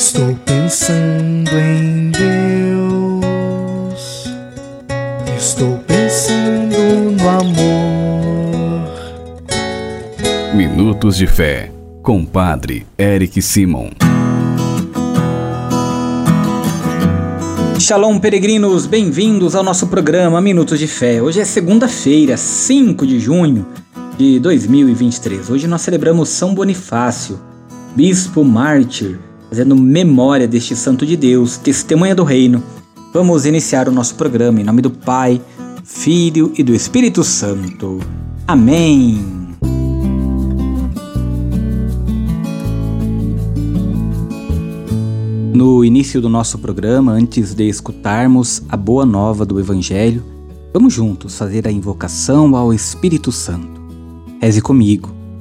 Estou pensando em Deus. Estou pensando no amor. Minutos de Fé, com Padre Eric Simon. Shalom, peregrinos, bem-vindos ao nosso programa Minutos de Fé. Hoje é segunda-feira, 5 de junho de 2023. Hoje nós celebramos São Bonifácio, bispo mártir fazendo memória deste santo de Deus, testemunha do reino. Vamos iniciar o nosso programa em nome do Pai, Filho e do Espírito Santo. Amém. No início do nosso programa, antes de escutarmos a boa nova do Evangelho, vamos juntos fazer a invocação ao Espírito Santo. Reze comigo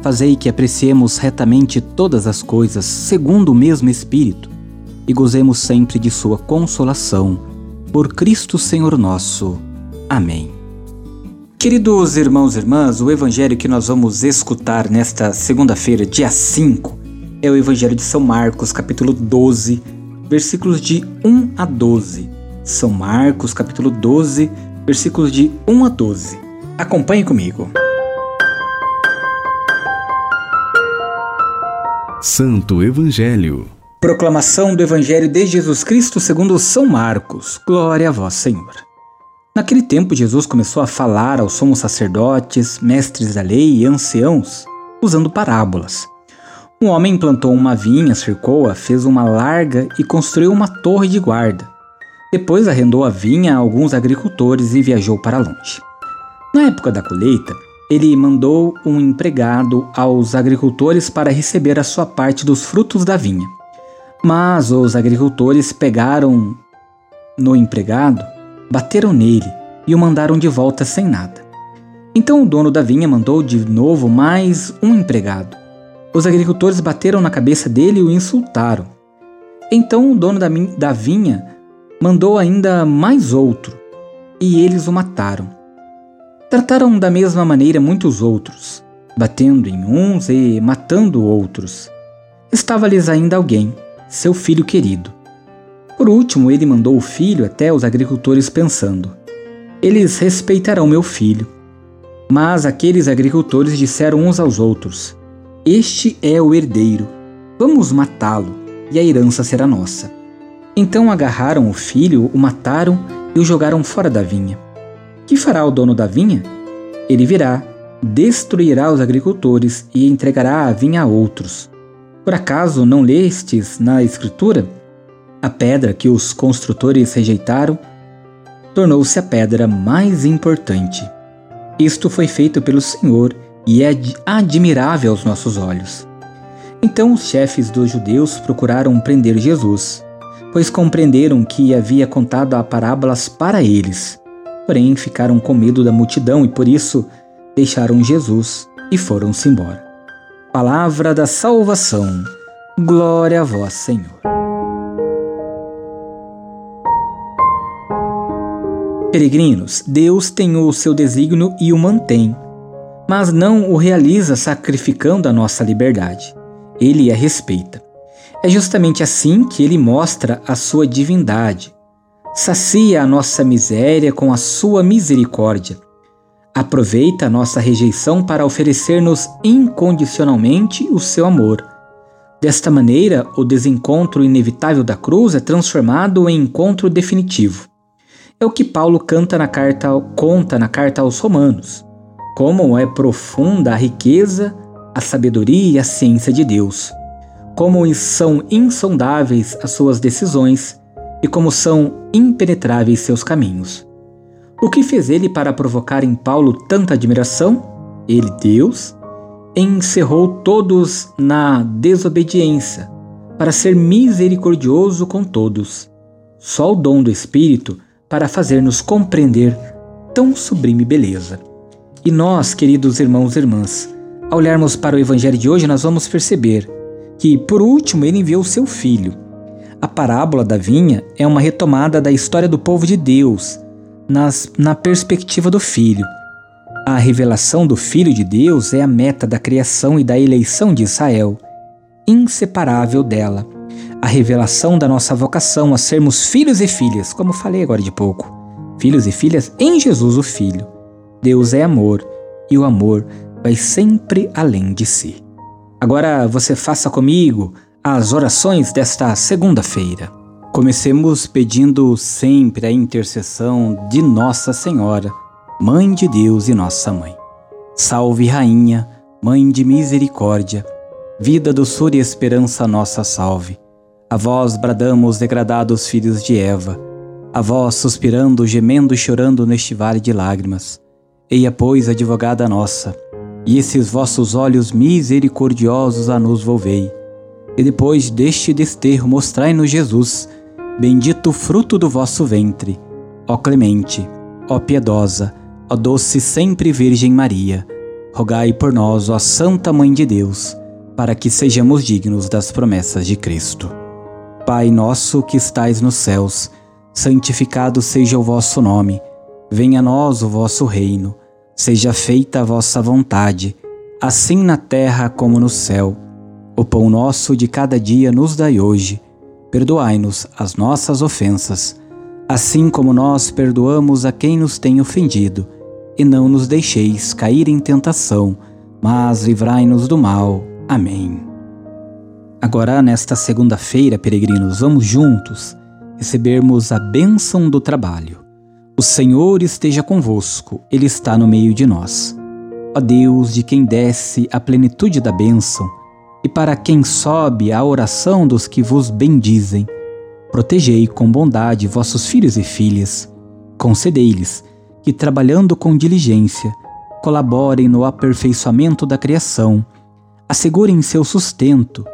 Fazei que apreciemos retamente todas as coisas segundo o mesmo Espírito e gozemos sempre de Sua consolação. Por Cristo Senhor nosso. Amém. Queridos irmãos e irmãs, o evangelho que nós vamos escutar nesta segunda-feira, dia 5, é o evangelho de São Marcos, capítulo 12, versículos de 1 a 12. São Marcos, capítulo 12, versículos de 1 a 12. Acompanhe comigo. Santo Evangelho. Proclamação do Evangelho de Jesus Cristo segundo São Marcos. Glória a vós, Senhor. Naquele tempo, Jesus começou a falar aos somos sacerdotes, mestres da lei e anciãos, usando parábolas. Um homem plantou uma vinha, cercou-a, fez uma larga e construiu uma torre de guarda. Depois arrendou a vinha a alguns agricultores e viajou para longe. Na época da colheita, ele mandou um empregado aos agricultores para receber a sua parte dos frutos da vinha. Mas os agricultores pegaram no empregado, bateram nele e o mandaram de volta sem nada. Então o dono da vinha mandou de novo mais um empregado. Os agricultores bateram na cabeça dele e o insultaram. Então o dono da vinha mandou ainda mais outro, e eles o mataram. Trataram da mesma maneira muitos outros, batendo em uns e matando outros. Estava-lhes ainda alguém, seu filho querido. Por último, ele mandou o filho até os agricultores, pensando: Eles respeitarão meu filho. Mas aqueles agricultores disseram uns aos outros: Este é o herdeiro. Vamos matá-lo, e a herança será nossa. Então agarraram o filho, o mataram e o jogaram fora da vinha. Que fará o dono da vinha? Ele virá, destruirá os agricultores e entregará a vinha a outros. Por acaso não lestes na Escritura? A pedra que os construtores rejeitaram tornou-se a pedra mais importante. Isto foi feito pelo Senhor e é admirável aos nossos olhos. Então os chefes dos judeus procuraram prender Jesus, pois compreenderam que havia contado a parábolas para eles porém ficaram com medo da multidão e por isso deixaram Jesus e foram-se embora. Palavra da salvação. Glória a vós, Senhor. Peregrinos, Deus tem o seu desígnio e o mantém, mas não o realiza sacrificando a nossa liberdade. Ele a respeita. É justamente assim que ele mostra a sua divindade, sacia a nossa miséria com a sua misericórdia. Aproveita a nossa rejeição para oferecer-nos incondicionalmente o seu amor. Desta maneira, o desencontro inevitável da cruz é transformado em encontro definitivo. É o que Paulo canta na carta, conta na carta aos Romanos. Como é profunda a riqueza, a sabedoria e a ciência de Deus. Como são insondáveis as suas decisões e como são impenetráveis seus caminhos. O que fez ele para provocar em Paulo tanta admiração? Ele, Deus, encerrou todos na desobediência, para ser misericordioso com todos. Só o dom do Espírito para fazer-nos compreender tão sublime beleza. E nós, queridos irmãos e irmãs, ao olharmos para o Evangelho de hoje, nós vamos perceber que, por último, ele enviou seu filho. A parábola da vinha é uma retomada da história do povo de Deus, nas, na perspectiva do filho. A revelação do Filho de Deus é a meta da criação e da eleição de Israel, inseparável dela. A revelação da nossa vocação a sermos filhos e filhas, como falei agora de pouco. Filhos e filhas em Jesus o Filho. Deus é amor e o amor vai sempre além de si. Agora você faça comigo as orações desta segunda-feira. Comecemos pedindo sempre a intercessão de Nossa Senhora, Mãe de Deus e Nossa Mãe. Salve, Rainha, Mãe de Misericórdia, vida, doçura e esperança, nossa salve. A vós bradamos, degradados filhos de Eva, a vós suspirando, gemendo e chorando neste vale de lágrimas. Eia, pois, advogada nossa, e esses vossos olhos misericordiosos a nos volvei. E depois deste desterro mostrai-nos Jesus, Bendito fruto do vosso ventre, ó clemente, ó piedosa, ó doce sempre Virgem Maria. Rogai por nós, ó Santa Mãe de Deus, para que sejamos dignos das promessas de Cristo. Pai nosso que estais nos céus, santificado seja o vosso nome. Venha a nós o vosso reino. Seja feita a vossa vontade, assim na terra como no céu. O pão nosso de cada dia nos dai hoje perdoai-nos as nossas ofensas, assim como nós perdoamos a quem nos tem ofendido, e não nos deixeis cair em tentação, mas livrai-nos do mal. Amém. Agora, nesta segunda-feira, peregrinos, vamos juntos recebermos a bênção do trabalho. O Senhor esteja convosco, Ele está no meio de nós. Ó Deus, de quem desce a plenitude da bênção, e para quem sobe a oração dos que vos bendizem. Protegei com bondade vossos filhos e filhas. Concedei-lhes que, trabalhando com diligência, colaborem no aperfeiçoamento da criação, assegurem seu sustento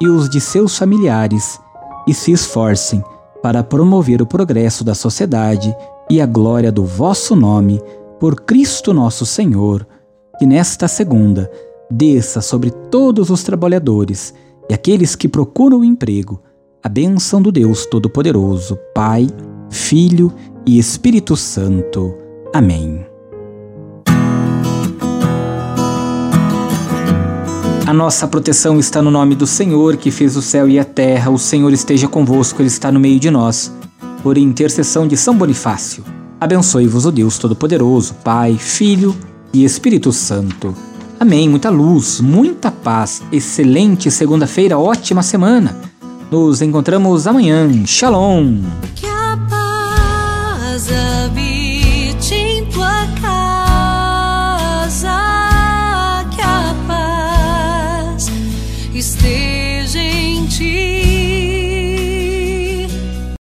e os de seus familiares e se esforcem para promover o progresso da sociedade e a glória do vosso nome, por Cristo nosso Senhor, que nesta segunda desça sobre todos os trabalhadores e aqueles que procuram emprego a bênção do Deus Todo-Poderoso, Pai, Filho e Espírito Santo. Amém. A nossa proteção está no nome do Senhor, que fez o céu e a terra. O Senhor esteja convosco, Ele está no meio de nós. Por intercessão de São Bonifácio, abençoe-vos o Deus Todo-Poderoso, Pai, Filho e Espírito Santo. Amém, muita luz, muita paz. Excelente segunda-feira, ótima semana. Nos encontramos amanhã. Shalom. Que a paz habite em tua casa. Que a paz esteja